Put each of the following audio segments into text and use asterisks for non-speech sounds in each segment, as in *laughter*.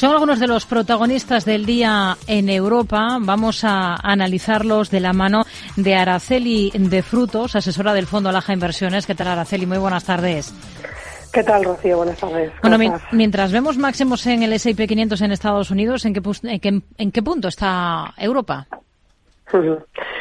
Son algunos de los protagonistas del día en Europa. Vamos a analizarlos de la mano de Araceli de Frutos, asesora del Fondo Alaja Inversiones. ¿Qué tal, Araceli? Muy buenas tardes. ¿Qué tal, Rocío? Buenas tardes. Bueno, mientras vemos máximos en el S&P 500 en Estados Unidos, ¿en qué, en qué punto está Europa? *laughs*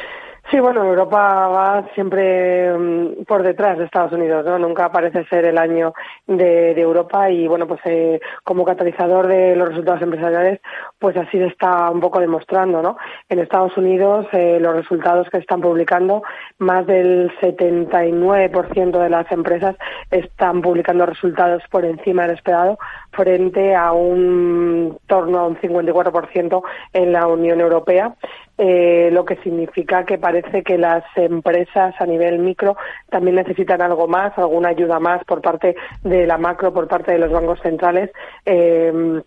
Sí, bueno, Europa va siempre mm, por detrás de Estados Unidos, ¿no? Nunca parece ser el año de, Europa y, bueno, pues eh, como catalizador de los resultados empresariales, pues así se está un poco demostrando, ¿no? En Estados Unidos, eh, los resultados que están publicando, más del 79% de las empresas están publicando resultados por encima del esperado, frente a un torno a un 54% en la Unión Europea. Eh, lo que significa que parece que las empresas a nivel micro también necesitan algo más, alguna ayuda más por parte de la macro, por parte de los bancos centrales. Eh,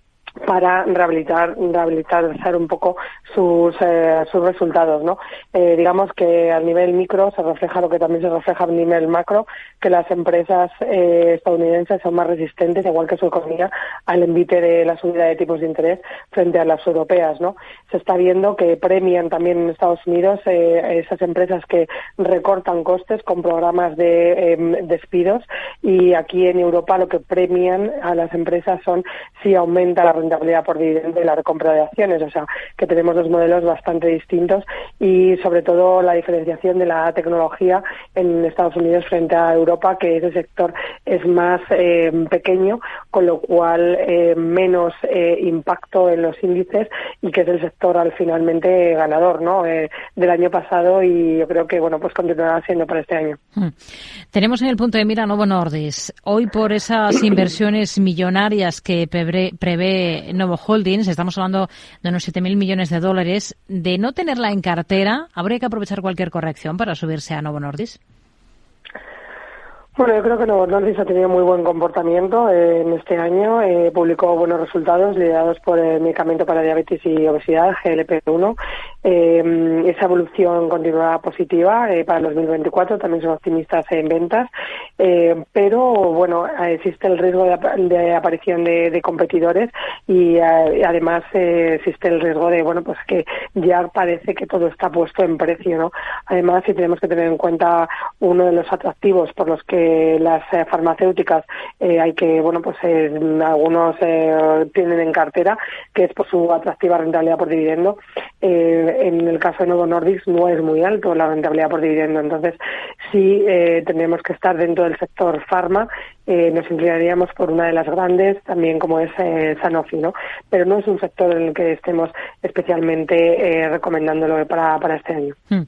para rehabilitar, rehabilitar un poco sus, eh, sus resultados, ¿no? Eh, digamos que a nivel micro se refleja lo que también se refleja a nivel macro, que las empresas eh, estadounidenses son más resistentes, igual que su economía, al envite de la subida de tipos de interés frente a las europeas, ¿no? Se está viendo que premian también en Estados Unidos esas empresas que recortan costes con programas de em, despidos y aquí en Europa lo que premian a las empresas son si aumenta la rentabilidad por dividendo y la recompra de acciones. O sea, que tenemos dos modelos bastante distintos y, sobre todo, la diferenciación de la tecnología en Estados Unidos frente a Europa, que ese sector es más eh, pequeño, con lo cual eh, menos eh, impacto en los índices y que es el sector al finalmente ganador ¿no? del año pasado y yo creo que bueno pues continuará siendo para este año. Hmm. Tenemos en el punto de mira Novo Nordis. Hoy por esas inversiones millonarias que prevé Novo Holdings, estamos hablando de unos 7.000 millones de dólares, de no tenerla en cartera, ¿habría que aprovechar cualquier corrección para subirse a Novo Nordis? Bueno, yo creo que Novo Nordisk ha tenido muy buen comportamiento eh, en este año. Eh, publicó buenos resultados liderados por el medicamento para diabetes y obesidad, GLP-1. Eh, esa evolución continuará positiva para el 2024. También son optimistas en ventas. pero, bueno, existe el riesgo de, aparición de, competidores y además existe el riesgo de, bueno, pues que ya parece que todo está puesto en precio, ¿no? Además, si tenemos que tener en cuenta uno de los atractivos por los que las eh, farmacéuticas eh, hay que, bueno, pues eh, algunos tienen en cartera, que es por su atractiva rentabilidad por dividendo. En el caso de Novo Nordisk no es muy alto la rentabilidad por dividendo, entonces sí tendríamos que estar dentro del sector farma, nos inclinaríamos por una de las grandes, también como es Sanofi, ¿no? Pero no es un sector en el que estemos especialmente recomendándolo para, para este año. Hmm.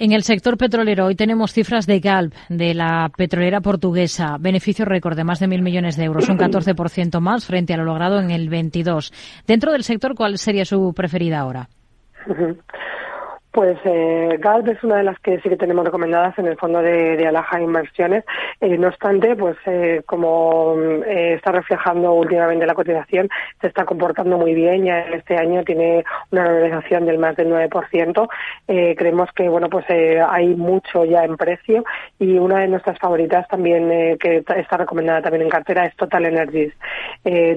En el sector petrolero, hoy tenemos cifras de Galp, de la petrolera portuguesa. Beneficio récord de más de mil millones de euros, un *clears throat* 14% más frente a lo logrado en el 22. Dentro del sector, ¿cuál sería su preferida ahora? Pues eh, Galp es una de las que sí que tenemos recomendadas en el fondo de, de Alaja Inversiones. Eh, no obstante, pues eh, como eh, está reflejando últimamente la cotización, se está comportando muy bien. Ya este año tiene una valorización del más del 9%. Eh, creemos que bueno, pues hay mucho ya en precio y una de nuestras favoritas también que está recomendada también en cartera es Total Energies.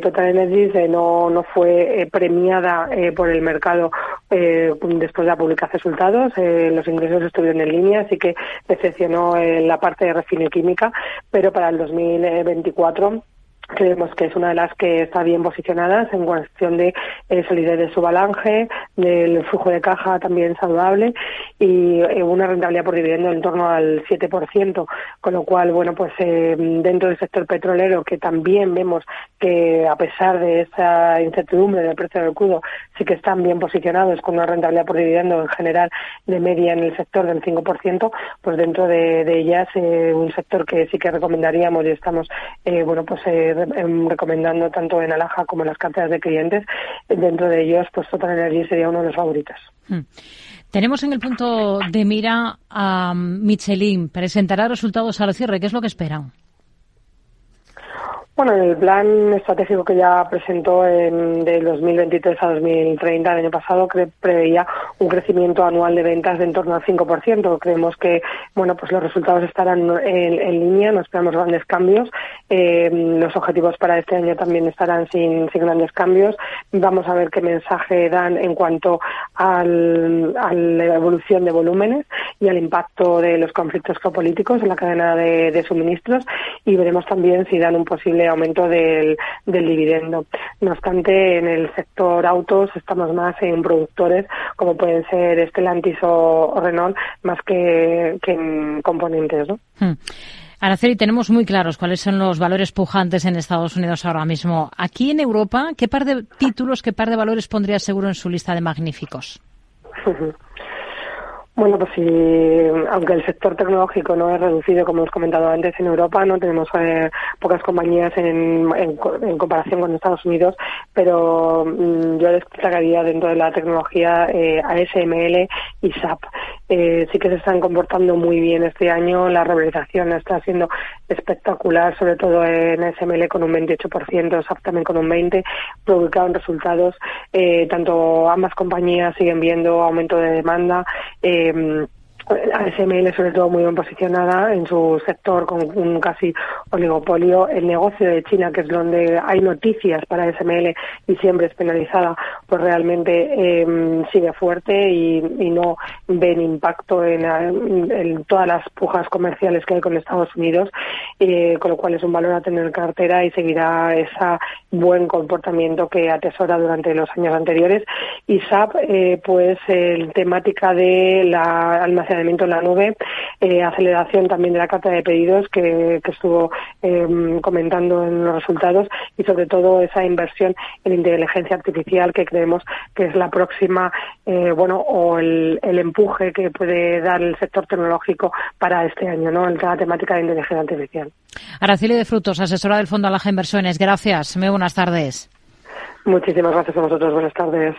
Total Energies no no fue premiada por el mercado después de la resultados. Eh, los ingresos estuvieron en línea, así que decepcionó en la parte de refino química, pero para el 2024 creemos que es una de las que está bien posicionadas en cuestión de eh, solidez de su balance, del flujo de caja también saludable y eh, una rentabilidad por dividendo en torno al 7%, con lo cual, bueno, pues eh, dentro del sector petrolero que también vemos que a pesar de esa incertidumbre del precio del crudo, sí que están bien posicionados con una rentabilidad por dividendo en general de media en el sector del 5%, pues dentro de, ellas un sector que sí que recomendaríamos y estamos, bueno, pues Em, recomendando tanto en Alaja como en las carteras de clientes. Dentro de ellos, pues Total Energy sería uno de los favoritos. Hmm. Tenemos en el punto de mira a Michelin. Presentará resultados al cierre. ¿Qué es lo que esperan? Bueno, el plan estratégico que ya presentó en, de 2023 a 2030, el año pasado, preveía un crecimiento anual de ventas de en torno al 5%. Creemos que bueno, pues los resultados estarán en, línea, no esperamos grandes cambios. Eh, los objetivos para este año también estarán sin, grandes cambios. Vamos a ver qué mensaje dan en cuanto a la evolución de volúmenes y al impacto de los conflictos geopolíticos en la cadena de, de suministros y veremos también si dan un posible aumento del, del dividendo. No obstante, en el sector autos estamos más en productores como pueden ser Stellantis o, Renault más que, que en componentes. ¿no? Hmm. Araceli, tenemos muy claros cuáles son los valores pujantes en Estados Unidos ahora mismo. Aquí en Europa, ¿qué par de títulos, qué par de valores pondría seguro en su lista de magníficos? *laughs* Bueno, pues sí, aunque el sector tecnológico no es reducido, como hemos comentado antes, en Europa no tenemos eh, pocas compañías en, en, comparación con Estados Unidos, pero mm, yo destacaría dentro de la tecnología eh, ASML y SAP. Eh, sí que se están comportando muy bien este año, la revalorización está siendo espectacular, sobre todo en ASML con un 28%, SAP también con un 20%, publicaron resultados, eh, tanto ambas compañías siguen viendo aumento de demanda. Eh, ASML sobre todo muy bien posicionada en su sector con un casi oligopolio. El negocio de China, que es donde hay noticias para ASML y siempre es penalizada, pues realmente em, sigue fuerte y, no ven impacto en, todas las pujas comerciales que hay con Estados Unidos, eh, con lo cual es un valor a tener en cartera y seguirá ese buen comportamiento que atesora durante los años anteriores. Y SAP, eh, pues el temática de la almacenamiento en la nube, eh, aceleración también de la carta de pedidos que, estuvo em, comentando en los resultados y sobre todo esa inversión en inteligencia artificial que creemos que es la próxima, eh, bueno, o el, empuje que puede dar el sector tecnológico para este año, ¿no? En la temática de inteligencia artificial. Araceli de Frutos, asesora del Fondo Alaja Inversiones. Gracias. Muy buenas tardes. Muchísimas gracias a vosotros. Buenas tardes.